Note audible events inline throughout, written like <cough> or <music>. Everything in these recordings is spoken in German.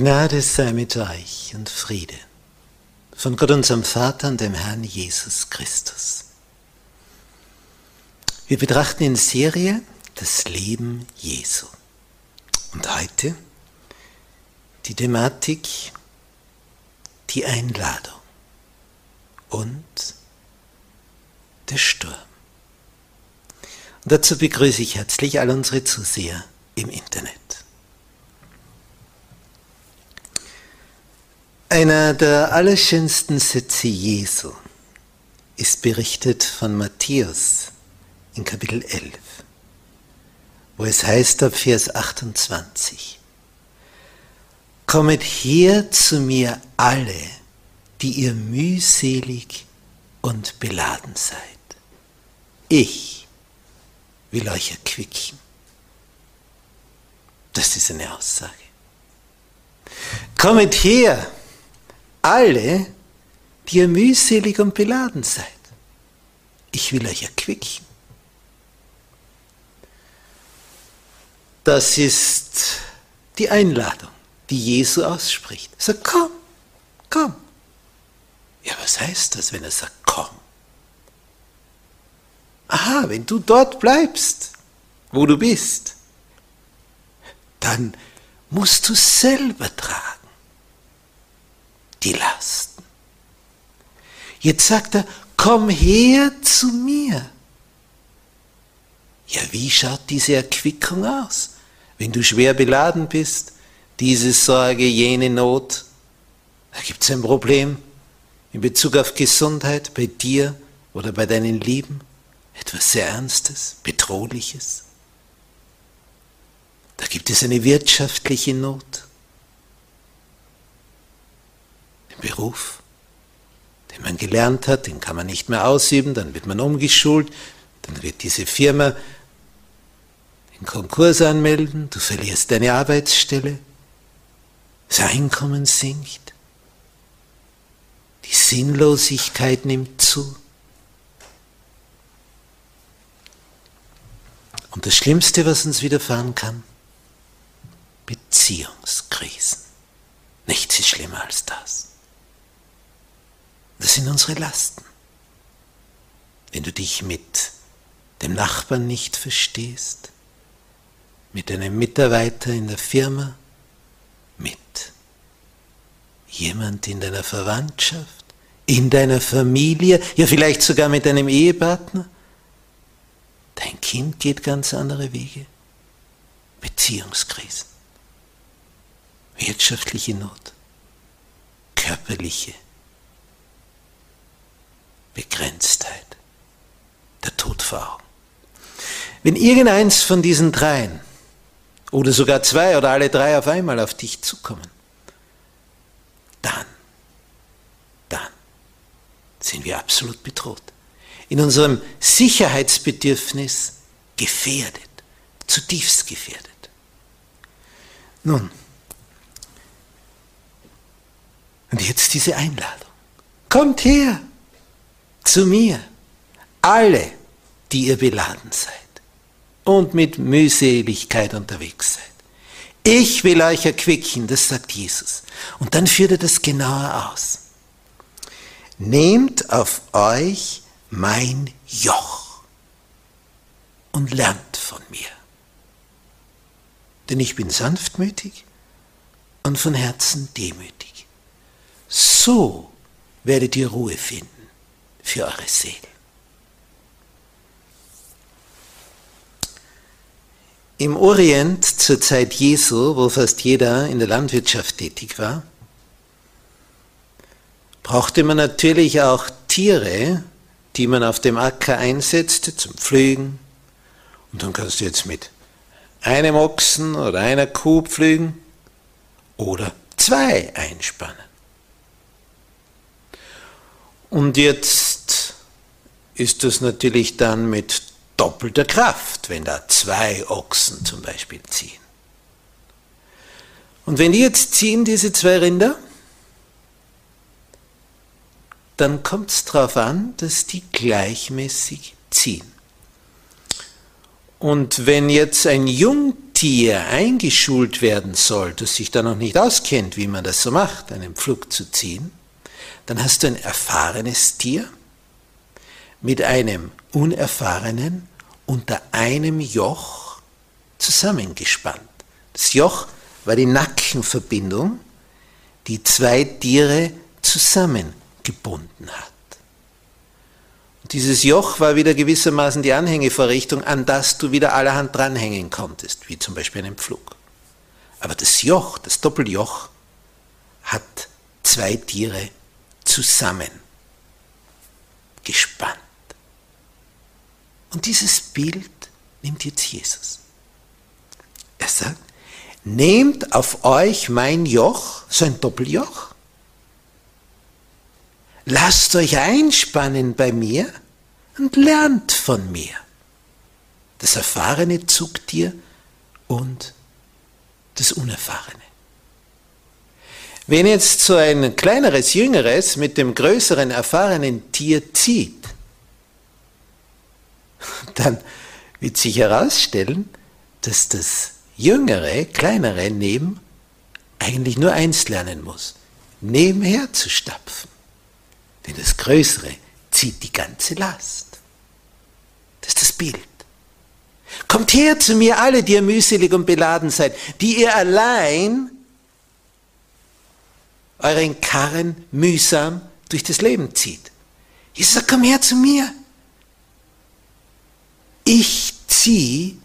Gnade sei mit euch und Friede von Gott unserem Vater und dem Herrn Jesus Christus. Wir betrachten in Serie das Leben Jesu. Und heute die Thematik, die Einladung und der Sturm. Und dazu begrüße ich herzlich all unsere Zuseher im Internet. Einer der allerschönsten Sätze Jesu ist berichtet von Matthäus in Kapitel 11, wo es heißt ab Vers 28, Kommet her zu mir alle, die ihr mühselig und beladen seid. Ich will euch erquicken. Das ist eine Aussage. Kommet her, alle, die ihr mühselig und beladen seid. Ich will euch erquicken. Das ist die Einladung, die Jesu ausspricht. Er sagt, komm, komm. Ja, was heißt das, wenn er sagt, komm? Aha, wenn du dort bleibst, wo du bist, dann musst du selber tragen die Lasten. Jetzt sagt er, komm her zu mir. Ja, wie schaut diese Erquickung aus? Wenn du schwer beladen bist, diese Sorge, jene Not, da gibt es ein Problem in Bezug auf Gesundheit bei dir oder bei deinen Lieben, etwas sehr Ernstes, Bedrohliches. Da gibt es eine wirtschaftliche Not. Beruf, den man gelernt hat, den kann man nicht mehr ausüben, dann wird man umgeschult, dann wird diese Firma den Konkurs anmelden, du verlierst deine Arbeitsstelle, das Einkommen sinkt, die Sinnlosigkeit nimmt zu. Und das Schlimmste, was uns widerfahren kann, Beziehungskrisen. Nichts ist schlimmer als das. Das sind unsere Lasten. Wenn du dich mit dem Nachbarn nicht verstehst, mit einem Mitarbeiter in der Firma, mit jemand in deiner Verwandtschaft, in deiner Familie, ja vielleicht sogar mit deinem Ehepartner. Dein Kind geht ganz andere Wege. Beziehungskrisen, wirtschaftliche Not, körperliche Begrenztheit, der Tod vor Augen. Wenn irgendeins von diesen dreien oder sogar zwei oder alle drei auf einmal auf dich zukommen, dann, dann sind wir absolut bedroht. In unserem Sicherheitsbedürfnis gefährdet, zutiefst gefährdet. Nun, Und jetzt diese Einladung. Kommt her zu mir, alle, die ihr beladen seid und mit Mühseligkeit unterwegs seid. Ich will euch erquicken, das sagt Jesus. Und dann führt er das genauer aus. Nehmt auf euch mein Joch und lernt von mir. Denn ich bin sanftmütig und von Herzen demütig. So werdet ihr Ruhe finden für eure Seele. Im Orient zur Zeit Jesu, wo fast jeder in der Landwirtschaft tätig war, brauchte man natürlich auch Tiere, die man auf dem Acker einsetzte zum Pflügen. Und dann kannst du jetzt mit einem Ochsen oder einer Kuh pflügen oder zwei einspannen. Und jetzt ist das natürlich dann mit doppelter Kraft, wenn da zwei Ochsen zum Beispiel ziehen. Und wenn die jetzt ziehen, diese zwei Rinder, dann kommt es darauf an, dass die gleichmäßig ziehen. Und wenn jetzt ein Jungtier eingeschult werden soll, das sich da noch nicht auskennt, wie man das so macht, einen Pflug zu ziehen, dann hast du ein erfahrenes Tier mit einem unerfahrenen unter einem Joch zusammengespannt. Das Joch war die Nackenverbindung, die zwei Tiere zusammengebunden hat. Und dieses Joch war wieder gewissermaßen die Anhängevorrichtung, an das du wieder allerhand dranhängen konntest, wie zum Beispiel einen Pflug. Aber das Joch, das Doppeljoch, hat zwei Tiere zusammen gespannt. Und dieses Bild nimmt jetzt Jesus. Er sagt, nehmt auf euch mein Joch, so ein Doppeljoch, lasst euch einspannen bei mir und lernt von mir. Das erfahrene Zugtier und das Unerfahrene. Wenn jetzt so ein kleineres, jüngeres mit dem größeren, erfahrenen Tier zieht, <laughs> dann wird sich herausstellen, dass das jüngere, kleinere Neben eigentlich nur eins lernen muss, nebenher zu stapfen. Denn das Größere zieht die ganze Last. Das ist das Bild. Kommt her zu mir alle, die ihr mühselig und beladen seid, die ihr allein euren Karren mühsam durch das Leben zieht. Jesus sagt, komm her zu mir ich zieh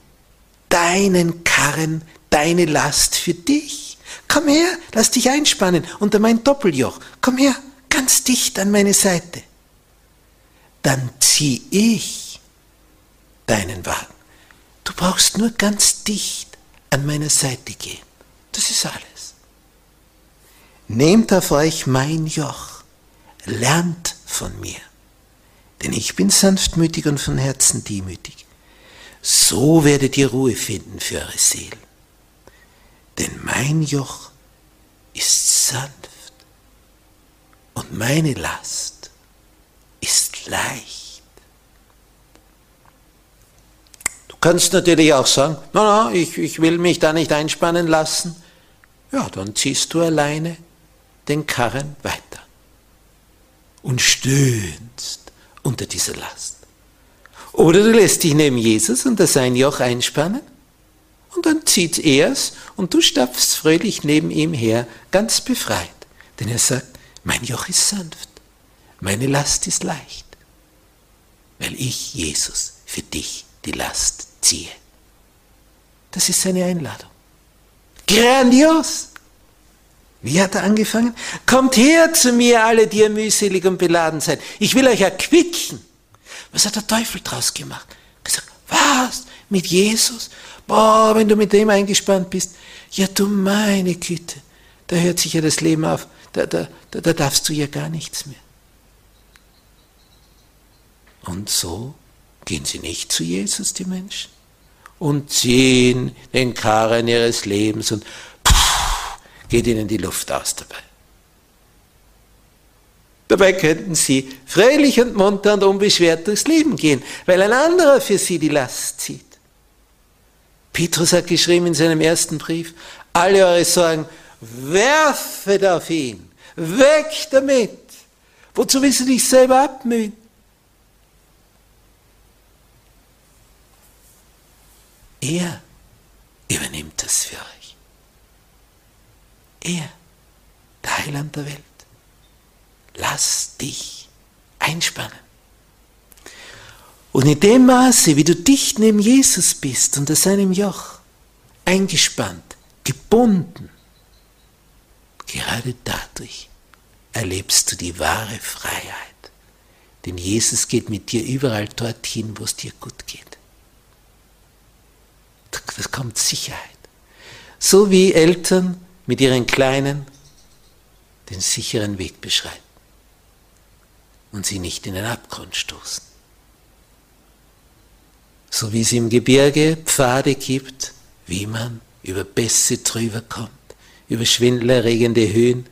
deinen Karren, deine Last für dich. Komm her, lass dich einspannen unter mein Doppeljoch. Komm her, ganz dicht an meine Seite. Dann zieh ich deinen Wagen. Du brauchst nur ganz dicht an meiner Seite gehen. Das ist alles. Nehmt auf euch mein Joch, lernt von mir, denn ich bin sanftmütig und von Herzen demütig so werdet ihr Ruhe finden für eure Seelen. Denn mein Joch ist sanft und meine Last ist leicht. Du kannst natürlich auch sagen, na, na, ich, ich will mich da nicht einspannen lassen. Ja, dann ziehst du alleine den Karren weiter und stöhnst unter dieser Last. Oder du lässt dich neben Jesus unter sein Joch einspannen und dann zieht er es und du stapfst fröhlich neben ihm her, ganz befreit. Denn er sagt, mein Joch ist sanft, meine Last ist leicht, weil ich, Jesus, für dich die Last ziehe. Das ist seine Einladung. Grandios! Wie hat er angefangen? Kommt her zu mir, alle, die ihr mühselig und beladen seid. Ich will euch erquicken. Was hat der Teufel draus gemacht? Gesagt, was? Mit Jesus? Boah, wenn du mit dem eingespannt bist. Ja, du meine Güte. Da hört sich ja das Leben auf. Da, da, da, da darfst du ja gar nichts mehr. Und so gehen sie nicht zu Jesus, die Menschen, und ziehen den Karren ihres Lebens und geht ihnen die Luft aus dabei. Dabei könnten sie fröhlich und munter und unbeschwert durchs Leben gehen, weil ein anderer für sie die Last zieht. Petrus hat geschrieben in seinem ersten Brief, alle eure Sorgen werfet auf ihn, weg damit. Wozu willst du dich selber abmühen? Er übernimmt das für euch. Er, der Heiland der Welt. Lass dich einspannen. Und in dem Maße, wie du dicht neben Jesus bist, unter seinem Joch, eingespannt, gebunden, gerade dadurch erlebst du die wahre Freiheit. Denn Jesus geht mit dir überall dorthin, wo es dir gut geht. Da kommt Sicherheit. So wie Eltern mit ihren Kleinen den sicheren Weg beschreiten und sie nicht in den Abgrund stoßen. So wie es im Gebirge Pfade gibt, wie man über Bässe drüber kommt, über schwindelerregende Höhen,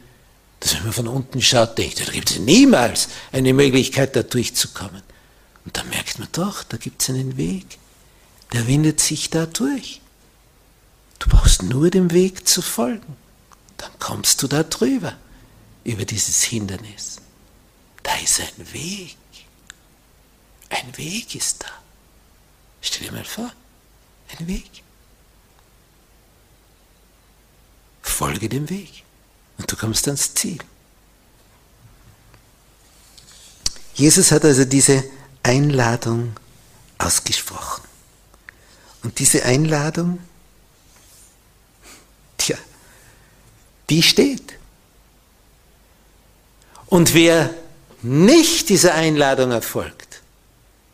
dass wenn man von unten schaut, denkt, da gibt es niemals eine Möglichkeit, da durchzukommen. Und da merkt man doch, da gibt es einen Weg. Der windet sich da durch. Du brauchst nur dem Weg zu folgen. Dann kommst du da drüber, über dieses Hindernis. Da ist ein Weg. Ein Weg ist da. Stell dir mal vor, ein Weg. Folge dem Weg und du kommst ans Ziel. Jesus hat also diese Einladung ausgesprochen. Und diese Einladung, tja, die steht. Und wer nicht dieser Einladung erfolgt,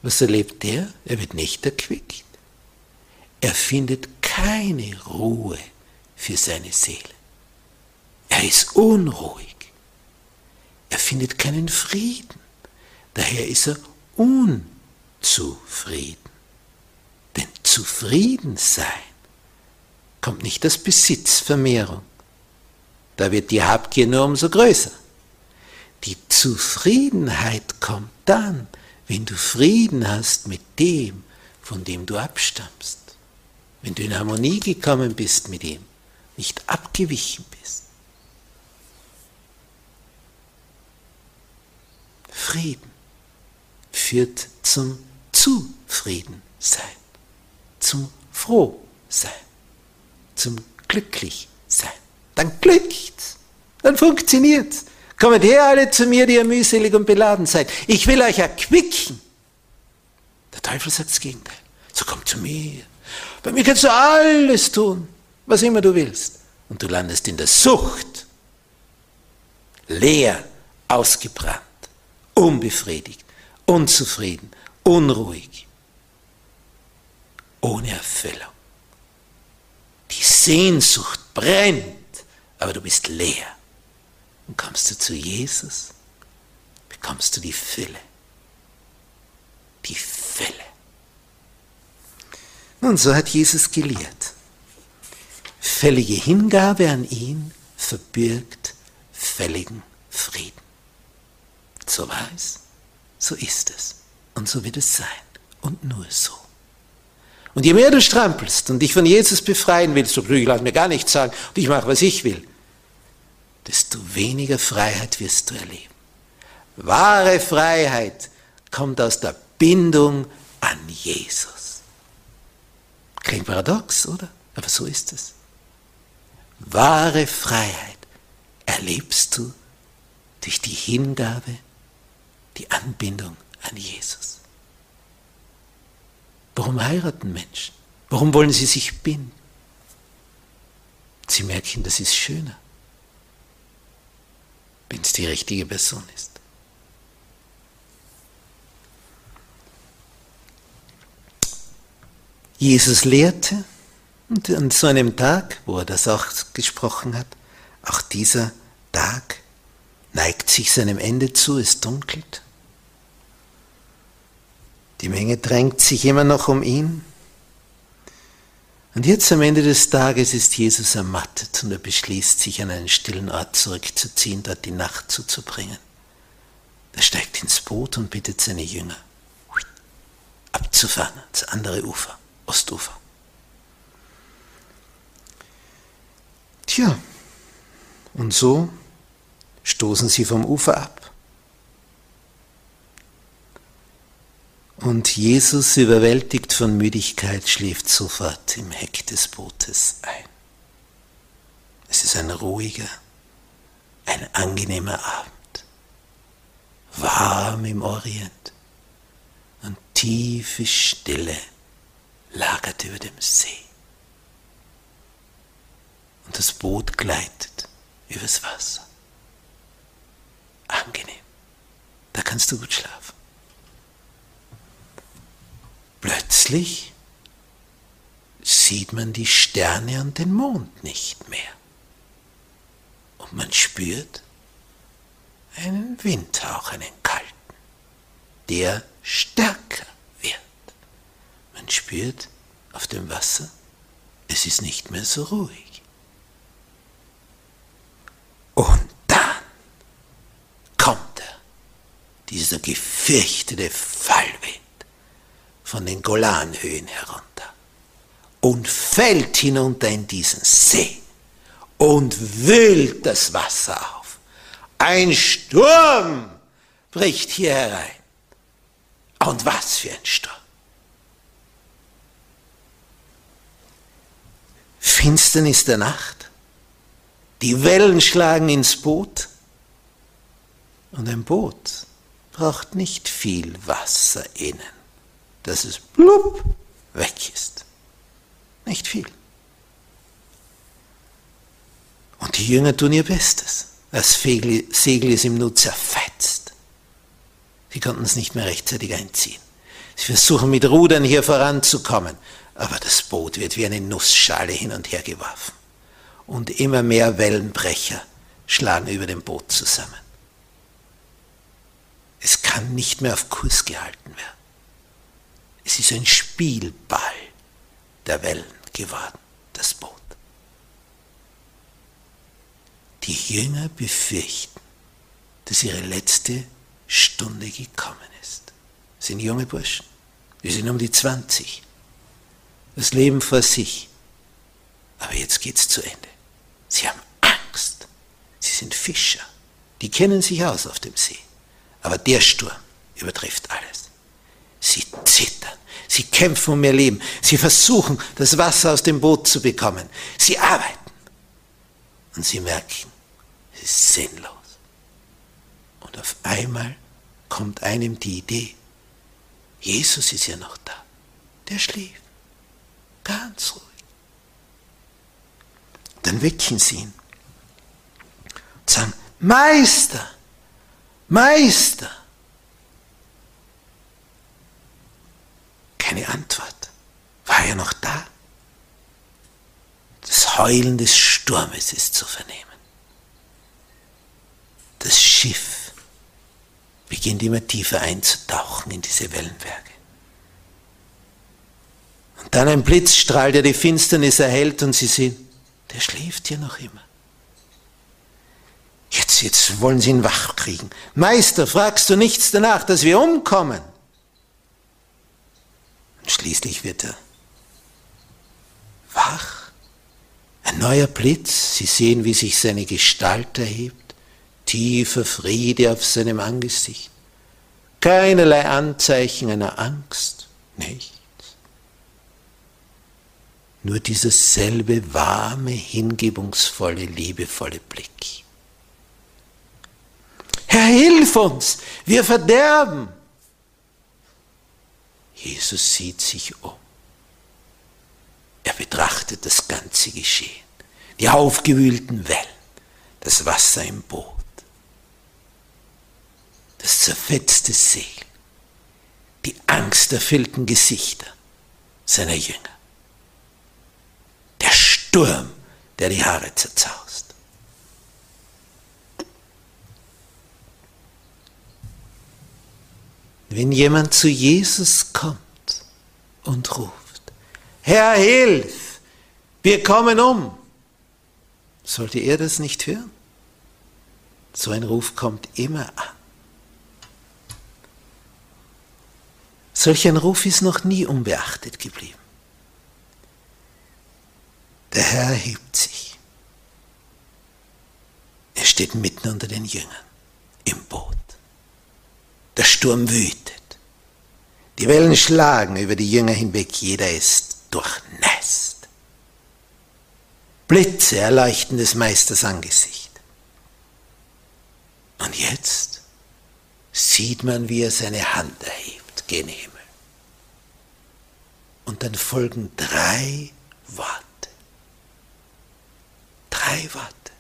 was erlebt der? Er wird nicht erquickt. Er findet keine Ruhe für seine Seele. Er ist unruhig. Er findet keinen Frieden. Daher ist er unzufrieden. Denn zufrieden sein kommt nicht aus Besitzvermehrung. Da wird die Habgier nur umso größer. Die Zufriedenheit kommt dann, wenn du Frieden hast mit dem, von dem du abstammst. Wenn du in Harmonie gekommen bist mit ihm, nicht abgewichen bist. Frieden führt zum Zufriedensein, zum Frohsein, zum Glücklichsein. Dann glückt's, dann funktioniert's. Kommt her alle zu mir, die ihr mühselig und beladen seid. Ich will euch erquicken. Der Teufel sagt das Gegenteil. So komm zu mir. Bei mir kannst du alles tun, was immer du willst. Und du landest in der Sucht. Leer, ausgebrannt, unbefriedigt, unzufrieden, unruhig, ohne Erfüllung. Die Sehnsucht brennt, aber du bist leer. Und kommst du zu Jesus, bekommst du die Fülle. Die Fülle. Nun, so hat Jesus gelehrt. Fällige Hingabe an ihn verbirgt völligen Frieden. So war es, so ist es und so wird es sein und nur so. Und je mehr du strampelst und dich von Jesus befreien willst, so ich lass mir gar nichts sagen und ich mache, was ich will, desto weniger Freiheit wirst du erleben. Wahre Freiheit kommt aus der Bindung an Jesus. Klingt paradox, oder? Aber so ist es. Wahre Freiheit erlebst du durch die Hingabe, die Anbindung an Jesus. Warum heiraten Menschen? Warum wollen sie sich binden? Sie merken, das ist schöner wenn es die richtige Person ist. Jesus lehrte und an so einem Tag, wo er das auch gesprochen hat, auch dieser Tag neigt sich seinem Ende zu, es dunkelt. Die Menge drängt sich immer noch um ihn. Und jetzt am Ende des Tages ist Jesus ermattet und er beschließt, sich an einen stillen Ort zurückzuziehen, dort die Nacht zuzubringen. Er steigt ins Boot und bittet seine Jünger, abzufahren ans andere Ufer, Ostufer. Tja, und so stoßen sie vom Ufer ab. Und Jesus, überwältigt von Müdigkeit, schläft sofort im Heck des Bootes ein. Es ist ein ruhiger, ein angenehmer Abend warm im Orient und tiefe Stille lagert über dem See. Und das Boot gleitet übers Wasser. Angenehm. Da kannst du gut schlafen. Plötzlich sieht man die Sterne und den Mond nicht mehr. Und man spürt, einen Windhauch, einen kalten, der stärker wird. Man spürt auf dem Wasser, es ist nicht mehr so ruhig. Und dann kommt er, dieser gefürchtete Fallwind von den Golanhöhen herunter und fällt hinunter in diesen See und wühlt das Wasser auf. Ein Sturm bricht hier herein. Und was für ein Sturm. Finsternis der Nacht. Die Wellen schlagen ins Boot. Und ein Boot braucht nicht viel Wasser innen, dass es blub weg ist. Nicht viel. Und die Jünger tun ihr Bestes. Das Segel ist ihm nur zerfetzt. Sie konnten es nicht mehr rechtzeitig einziehen. Sie versuchen mit Rudern hier voranzukommen, aber das Boot wird wie eine Nussschale hin und her geworfen. Und immer mehr Wellenbrecher schlagen über dem Boot zusammen. Es kann nicht mehr auf Kurs gehalten werden. Es ist ein Spielball der Wellen geworden, das Boot. Die Jünger befürchten, dass ihre letzte Stunde gekommen ist. Das sind junge Burschen. Die sind um die 20. Das Leben vor sich. Aber jetzt geht's zu Ende. Sie haben Angst. Sie sind Fischer. Die kennen sich aus auf dem See. Aber der Sturm übertrifft alles. Sie zittern. Sie kämpfen um ihr Leben. Sie versuchen, das Wasser aus dem Boot zu bekommen. Sie arbeiten. Und sie merken, ist sinnlos. Und auf einmal kommt einem die Idee, Jesus ist ja noch da. Der schläft. Ganz ruhig. Dann wecken sie ihn und sagen, Meister, Meister. Keine Antwort. War er noch da? Das Heulen des Sturmes ist zu vernehmen das Schiff beginnt immer tiefer einzutauchen in diese Wellenberge. Und dann ein Blitzstrahl, der die Finsternis erhält und sie sehen, der schläft hier noch immer. Jetzt, jetzt wollen sie ihn wach kriegen. Meister, fragst du nichts danach, dass wir umkommen? Und schließlich wird er wach. Ein neuer Blitz, sie sehen, wie sich seine Gestalt erhebt tiefer Friede auf seinem Angesicht, keinerlei Anzeichen einer Angst, nichts. Nur dieser selbe warme, hingebungsvolle, liebevolle Blick. Herr, hilf uns, wir verderben. Jesus sieht sich um. Er betrachtet das ganze Geschehen, die aufgewühlten Wellen, das Wasser im Boot das zerfetzte Segel, die angsterfüllten Gesichter seiner Jünger, der Sturm, der die Haare zerzaust. Wenn jemand zu Jesus kommt und ruft, Herr, hilf, wir kommen um, sollte er das nicht hören? So ein Ruf kommt immer an Solch ein Ruf ist noch nie unbeachtet geblieben. Der Herr hebt sich. Er steht mitten unter den Jüngern im Boot. Der Sturm wütet. Die Wellen schlagen über die Jünger hinweg. Jeder ist durchnässt. Blitze erleuchten des Meisters Angesicht. Und jetzt sieht man, wie er seine Hand erhebt gen Himmel. Und dann folgen drei Worte. Drei Worte.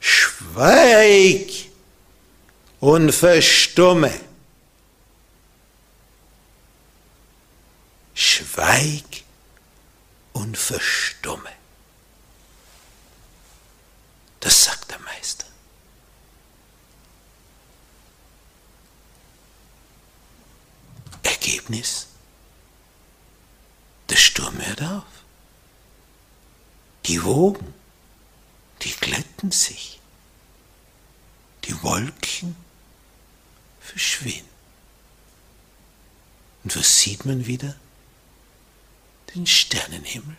Schweig und verstumme. Schweig und verstumme. Das sagt der Meister. Ergebnis? Der Sturm hört auf. Die Wogen, die glätten sich. Die Wolken verschwinden. Und was sieht man wieder? Den Sternenhimmel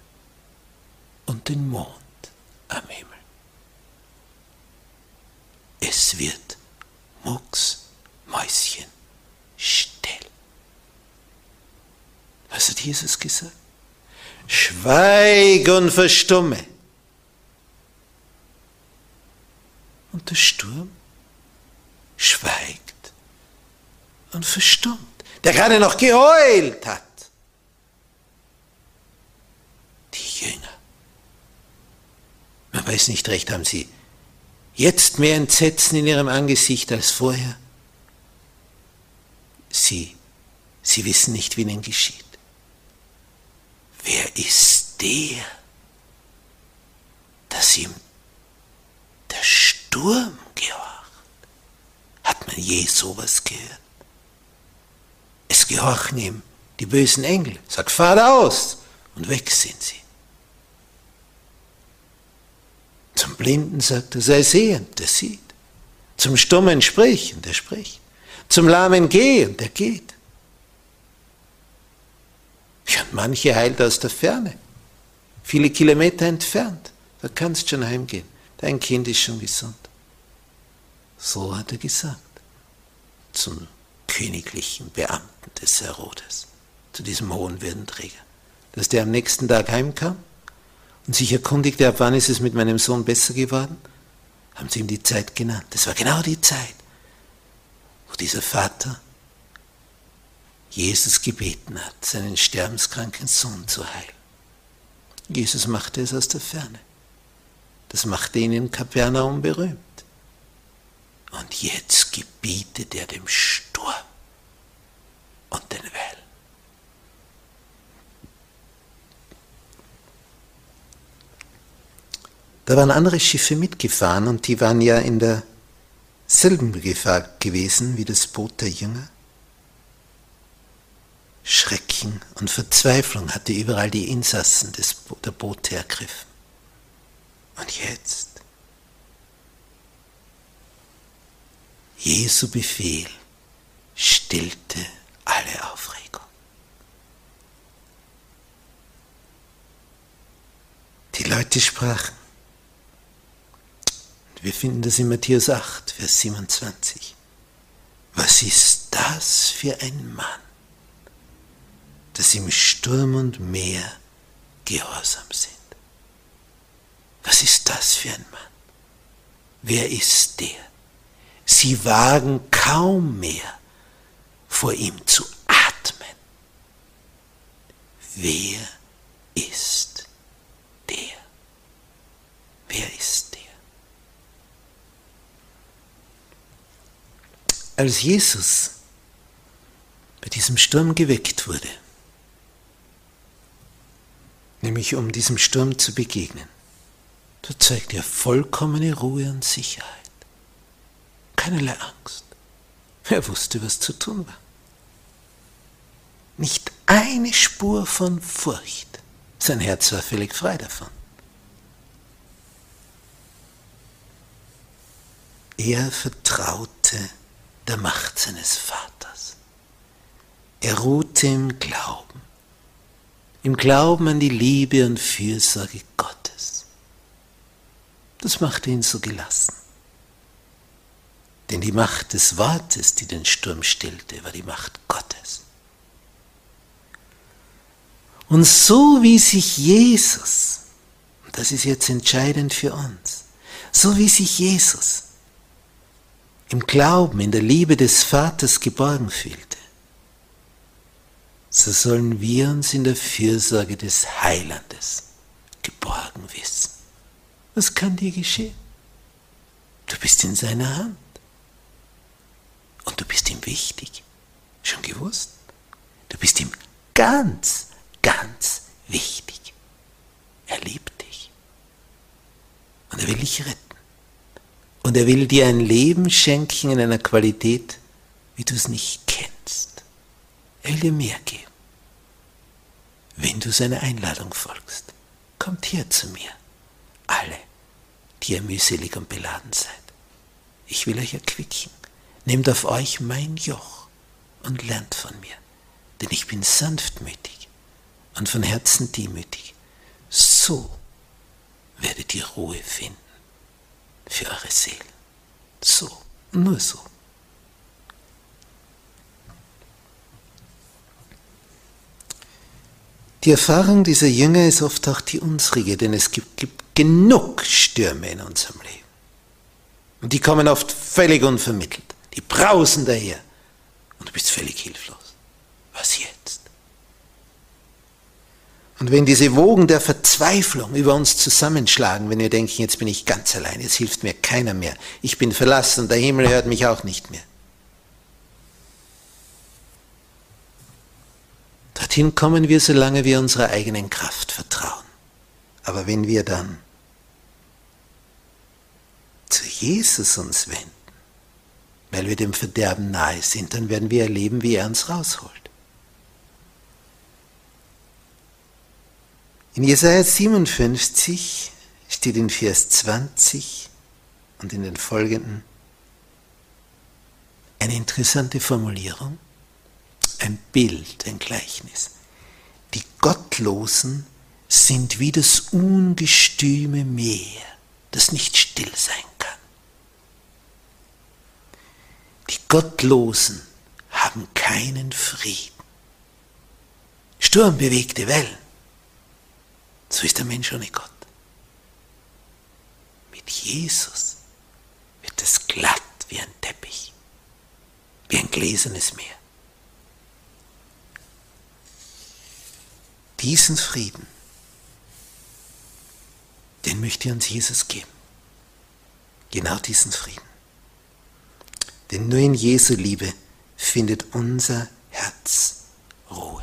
und den Mond am Himmel. Es wird mucks, Mäuschen, still. Was hat Jesus gesagt? Schweig und verstumme. Und der Sturm schweigt und verstummt, der gerade noch geheult hat. Die Jünger. Man weiß nicht recht, haben sie jetzt mehr Entsetzen in ihrem Angesicht als vorher? Sie, sie wissen nicht, wie ihnen geschieht. Wer ist der, dass ihm der Sturm gehorcht? Hat man je sowas gehört? Es gehorchen ihm die bösen Engel. Sagt, fahr aus! Und weg sind sie. Zum Blinden sagt er, sei sehend, der sieht. Zum Stummen sprich, und der spricht. Zum Lahmen geh, und der geht. Ja, und manche heilt aus der Ferne, viele Kilometer entfernt. Da kannst schon heimgehen. Dein Kind ist schon gesund. So hat er gesagt zum königlichen Beamten des Herodes, zu diesem hohen Würdenträger, dass der am nächsten Tag heimkam und sich erkundigte, ab wann ist es mit meinem Sohn besser geworden, haben sie ihm die Zeit genannt. Das war genau die Zeit, wo dieser Vater Jesus gebeten hat, seinen sterbenskranken Sohn zu heilen. Jesus machte es aus der Ferne. Das machte ihn in Kapernaum berühmt. Und jetzt gebietet er dem Sturm und den Wellen. Da waren andere Schiffe mitgefahren und die waren ja in derselben Gefahr gewesen wie das Boot der Jünger. Schrecken und Verzweiflung hatte überall die Insassen des, der Boote ergriffen. Und jetzt Jesu Befehl stillte alle Aufregung. Die Leute sprachen. Wir finden das in Matthäus 8, Vers 27. Was ist das für ein Mann, dass im Sturm und Meer gehorsam sind? Was ist das für ein Mann? Wer ist der? Sie wagen kaum mehr vor ihm zu atmen. Wer ist der? Wer ist der? Als Jesus bei diesem Sturm geweckt wurde, nämlich um diesem Sturm zu begegnen, da zeigt er vollkommene Ruhe und Sicherheit keinerlei Angst. Er wusste, was zu tun war. Nicht eine Spur von Furcht. Sein Herz war völlig frei davon. Er vertraute der Macht seines Vaters. Er ruhte im Glauben, im Glauben an die Liebe und Fürsorge Gottes. Das machte ihn so gelassen. Denn die Macht des Wortes, die den Sturm stillte, war die Macht Gottes. Und so wie sich Jesus, das ist jetzt entscheidend für uns, so wie sich Jesus im Glauben, in der Liebe des Vaters geborgen fühlte, so sollen wir uns in der Fürsorge des Heilandes geborgen wissen. Was kann dir geschehen? Du bist in seiner Hand. Und du bist ihm wichtig. Schon gewusst? Du bist ihm ganz, ganz wichtig. Er liebt dich. Und er will dich retten. Und er will dir ein Leben schenken in einer Qualität, wie du es nicht kennst. Er will dir mehr geben. Wenn du seiner Einladung folgst, kommt her zu mir, alle, die ihr mühselig und beladen seid. Ich will euch erquicken. Nehmt auf euch mein Joch und lernt von mir, denn ich bin sanftmütig und von Herzen demütig. So werdet ihr Ruhe finden für eure Seelen. So, nur so. Die Erfahrung dieser Jünger ist oft auch die unsrige, denn es gibt, gibt genug Stürme in unserem Leben. Und die kommen oft völlig unvermittelt. Die brausen daher. Und du bist völlig hilflos. Was jetzt? Und wenn diese Wogen der Verzweiflung über uns zusammenschlagen, wenn wir denken, jetzt bin ich ganz allein, jetzt hilft mir keiner mehr, ich bin verlassen, der Himmel hört mich auch nicht mehr. Dorthin kommen wir, solange wir unserer eigenen Kraft vertrauen. Aber wenn wir dann zu Jesus uns wenden, weil wir dem Verderben nahe sind, dann werden wir erleben, wie er uns rausholt. In Jesaja 57 steht in Vers 20 und in den folgenden eine interessante Formulierung, ein Bild, ein Gleichnis. Die Gottlosen sind wie das ungestüme Meer, das nicht still sein kann. Die Gottlosen haben keinen Frieden. Sturmbewegte Wellen. So ist der Mensch ohne Gott. Mit Jesus wird es glatt wie ein Teppich, wie ein gläsernes Meer. Diesen Frieden, den möchte uns Jesus geben. Genau diesen Frieden. Denn nur in Jesu Liebe findet unser Herz Ruhe.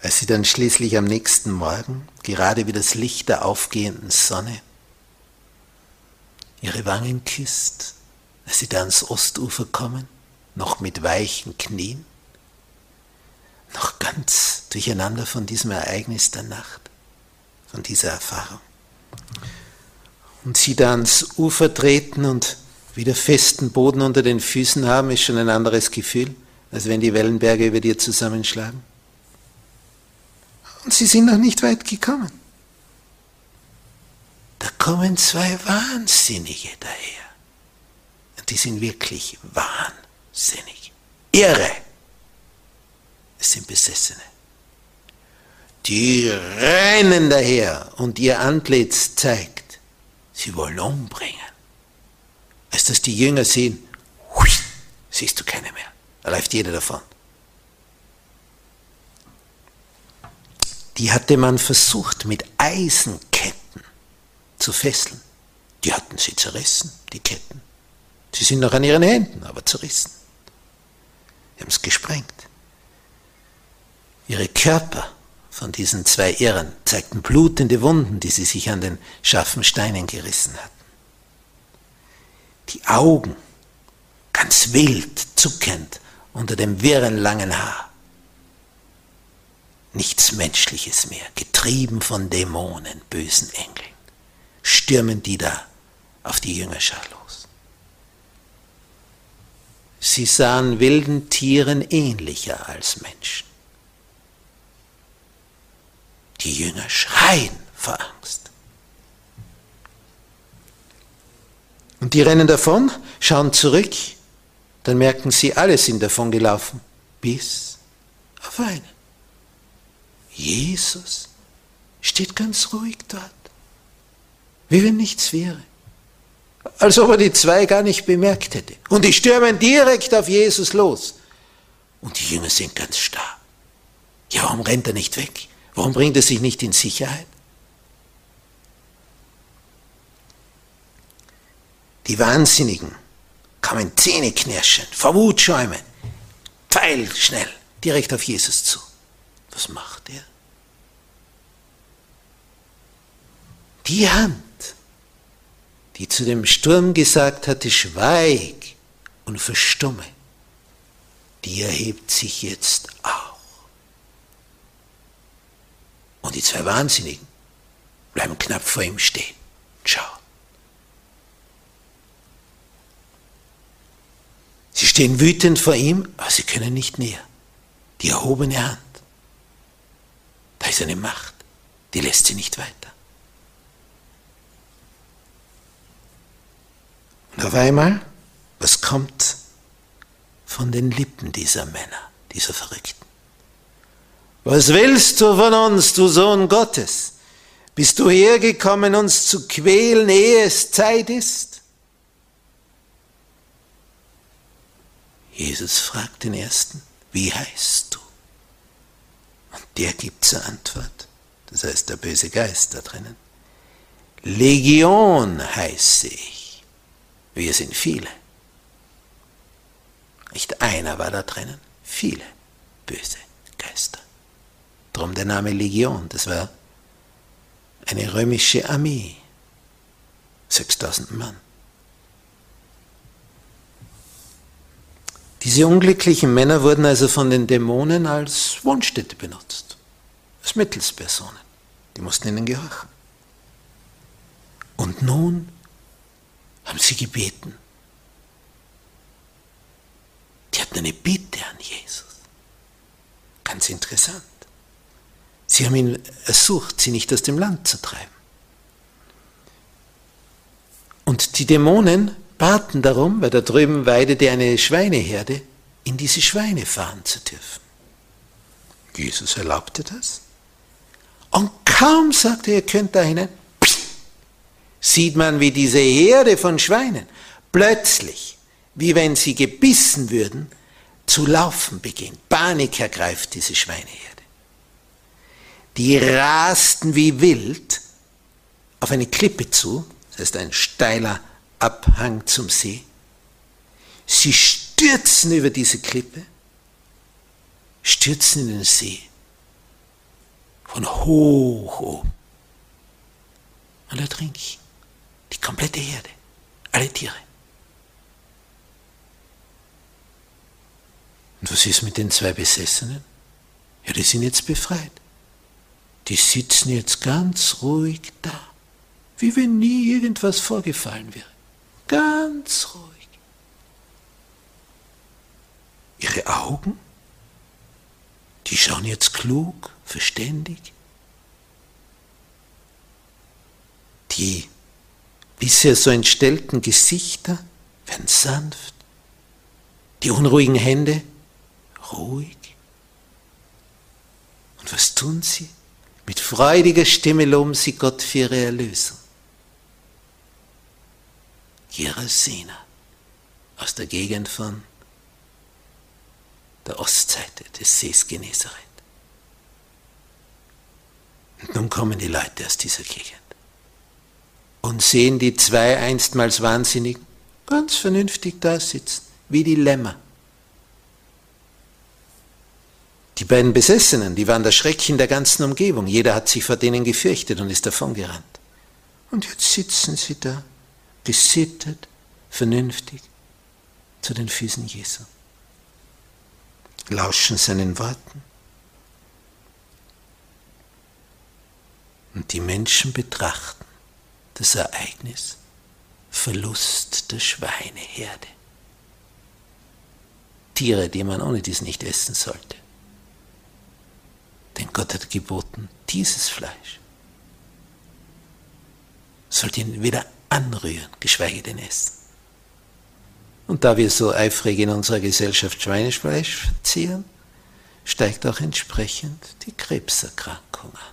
Als sie dann schließlich am nächsten Morgen, gerade wie das Licht der aufgehenden Sonne, ihre Wangen küsst, als sie da ans Ostufer kommen, noch mit weichen Knien, noch ganz durcheinander von diesem Ereignis der Nacht, von dieser Erfahrung und sie da ans Ufer treten und wieder festen Boden unter den Füßen haben, ist schon ein anderes Gefühl, als wenn die Wellenberge über dir zusammenschlagen. Und sie sind noch nicht weit gekommen. Da kommen zwei Wahnsinnige daher. Und die sind wirklich wahnsinnig. Irre. Es sind Besessene. Die rennen daher und ihr Antlitz zeigt, sie wollen umbringen. Als das die Jünger sehen, siehst du keine mehr. Da läuft jeder davon. Die hatte man versucht mit Eisenketten zu fesseln. Die hatten sie zerrissen, die Ketten. Sie sind noch an ihren Händen, aber zerrissen. Sie haben es gesprengt. Ihre Körper von diesen zwei Irren zeigten blutende Wunden, die sie sich an den scharfen Steinen gerissen hatten. Die Augen, ganz wild, zuckend unter dem wirren langen Haar. Nichts Menschliches mehr, getrieben von Dämonen, bösen Engeln, stürmen die da auf die Jüngerschar los. Sie sahen wilden Tieren ähnlicher als Menschen. Die Jünger schreien vor Angst. Und die rennen davon, schauen zurück, dann merken sie, alle sind davon gelaufen, bis auf einen. Jesus steht ganz ruhig dort, wie wenn nichts wäre. Als ob er die zwei gar nicht bemerkt hätte. Und die stürmen direkt auf Jesus los. Und die Jünger sind ganz starr. Ja, warum rennt er nicht weg? Warum bringt er sich nicht in Sicherheit? Die Wahnsinnigen kamen Zähneknirschend, vor Wut schäumen, pfeilschnell, direkt auf Jesus zu. Was macht er? Die Hand, die zu dem Sturm gesagt hatte, schweig und verstumme, die erhebt sich jetzt auch. Und die zwei Wahnsinnigen bleiben knapp vor ihm stehen. Schau. Sie stehen wütend vor ihm, aber sie können nicht näher. Die erhobene Hand. Da ist eine Macht, die lässt sie nicht weiter. Und auf einmal, was kommt von den Lippen dieser Männer, dieser Verrückten? Was willst du von uns, du Sohn Gottes? Bist du hergekommen, uns zu quälen, ehe es Zeit ist? Jesus fragt den Ersten, wie heißt du? Und der gibt zur Antwort, das heißt der böse Geist da drinnen, Legion heiße ich. Wir sind viele. Nicht einer war da drinnen, viele böse Geister. Drum der Name Legion, das war eine römische Armee, 6000 Mann. Diese unglücklichen Männer wurden also von den Dämonen als Wohnstätte benutzt, als Mittelspersonen. Die mussten ihnen gehorchen. Und nun haben sie gebeten. Die hatten eine Bitte an Jesus. Ganz interessant. Sie haben ihn ersucht, sie nicht aus dem Land zu treiben. Und die Dämonen baten darum, weil da drüben weidete eine Schweineherde, in diese Schweine fahren zu dürfen. Jesus erlaubte das. Und kaum sagte er, ihr könnt da hinein, sieht man, wie diese Herde von Schweinen plötzlich, wie wenn sie gebissen würden, zu laufen beginnt. Panik ergreift diese Schweineherde. Die rasten wie wild auf eine Klippe zu, das heißt ein steiler Abhang zum See. Sie stürzen über diese Klippe, stürzen in den See, von hoch oben und ertrinken. Die komplette Erde, alle Tiere. Und was ist mit den zwei Besessenen? Ja, die sind jetzt befreit. Die sitzen jetzt ganz ruhig da, wie wenn nie irgendwas vorgefallen wäre. Ganz ruhig. Ihre Augen, die schauen jetzt klug, verständig. Die bisher so entstellten Gesichter werden sanft, die unruhigen Hände ruhig. Und was tun sie? Mit freudiger Stimme loben sie Gott für ihre Erlösung. Gerasena aus der Gegend von der Ostseite des Sees Genezareth. Und nun kommen die Leute aus dieser Gegend und sehen die zwei einstmals Wahnsinnigen ganz vernünftig da sitzen, wie die Lämmer. Die beiden Besessenen, die waren der Schrecken der ganzen Umgebung. Jeder hat sich vor denen gefürchtet und ist davongerannt. Und jetzt sitzen sie da, gesittet, vernünftig, zu den Füßen Jesu. Lauschen seinen Worten. Und die Menschen betrachten das Ereignis Verlust der Schweineherde. Tiere, die man ohne dies nicht essen sollte. Denn Gott hat geboten, dieses Fleisch sollt ihn weder anrühren, geschweige denn essen. Und da wir so eifrig in unserer Gesellschaft Schweinefleisch verzehren, steigt auch entsprechend die Krebserkrankung an.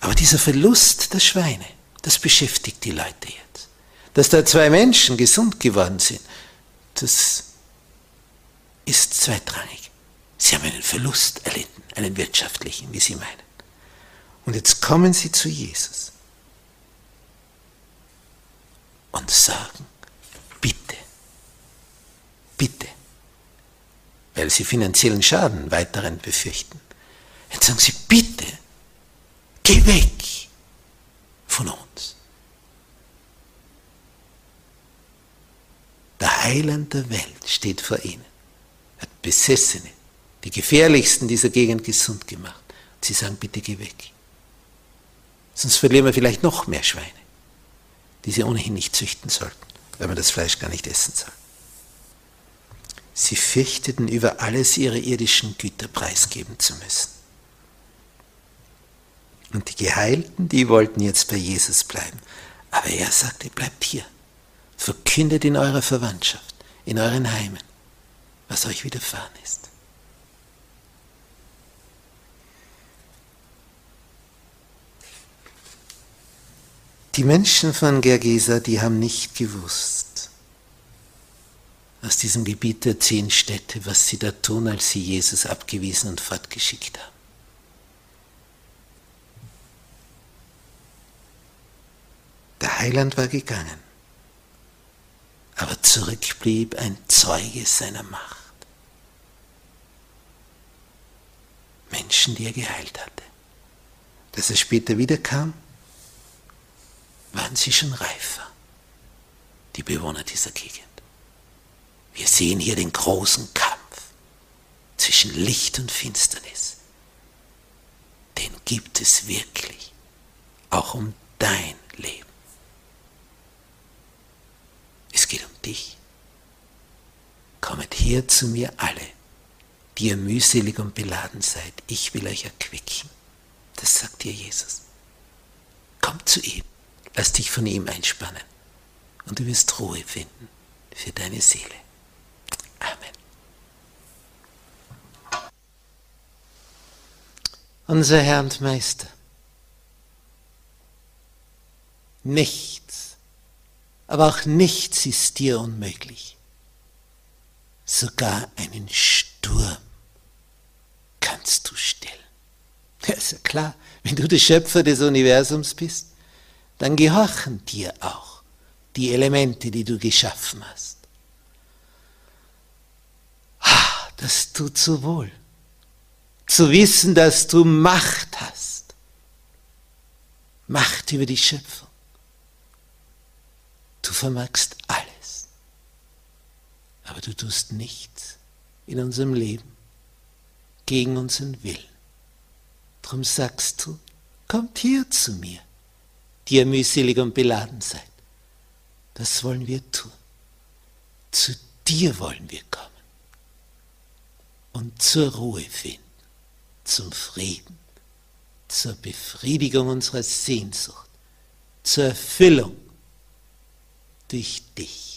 Aber dieser Verlust der Schweine, das beschäftigt die Leute jetzt. Dass da zwei Menschen gesund geworden sind, das ist zweitrangig. Sie haben einen Verlust erlitten, einen wirtschaftlichen, wie Sie meinen. Und jetzt kommen sie zu Jesus und sagen, bitte, bitte, weil sie finanziellen Schaden weiteren befürchten. Jetzt sagen sie, bitte, geh weg von uns. Der Heiland der Welt steht vor ihnen, Besessene, die gefährlichsten dieser Gegend gesund gemacht. Und sie sagen, bitte geh weg. Sonst verlieren wir vielleicht noch mehr Schweine, die sie ohnehin nicht züchten sollten, weil man das Fleisch gar nicht essen soll. Sie fürchteten über alles ihre irdischen Güter preisgeben zu müssen. Und die Geheilten, die wollten jetzt bei Jesus bleiben. Aber er sagte, bleibt hier. Verkündet in eurer Verwandtschaft, in euren Heimen, was euch widerfahren ist. Die Menschen von Gergesa, die haben nicht gewusst, aus diesem Gebiet der zehn Städte, was sie da tun, als sie Jesus abgewiesen und fortgeschickt haben. Der Heiland war gegangen, aber zurück blieb ein Zeuge seiner Macht. Menschen, die er geheilt hatte. Dass er später wiederkam, waren sie schon reifer, die Bewohner dieser Gegend. Wir sehen hier den großen Kampf zwischen Licht und Finsternis. Den gibt es wirklich, auch um dein Leben. Es geht um dich. Kommet her zu mir alle, die ihr mühselig und beladen seid. Ich will euch erquicken. Das sagt dir Jesus. Kommt zu ihm. Lass dich von ihm einspannen und du wirst Ruhe finden für deine Seele. Amen. Unser Herr und Meister, nichts, aber auch nichts ist dir unmöglich. Sogar einen Sturm du stillen. Ja, ist ja klar, wenn du der Schöpfer des Universums bist, dann gehorchen dir auch die Elemente, die du geschaffen hast. Ah, das tut so wohl, zu wissen, dass du Macht hast. Macht über die Schöpfung. Du vermagst alles, aber du tust nichts in unserem Leben gegen unseren Willen. Drum sagst du, kommt hier zu mir die ihr mühselig und beladen seid. Das wollen wir tun. Zu dir wollen wir kommen und zur Ruhe finden, zum Frieden, zur Befriedigung unserer Sehnsucht, zur Erfüllung durch dich.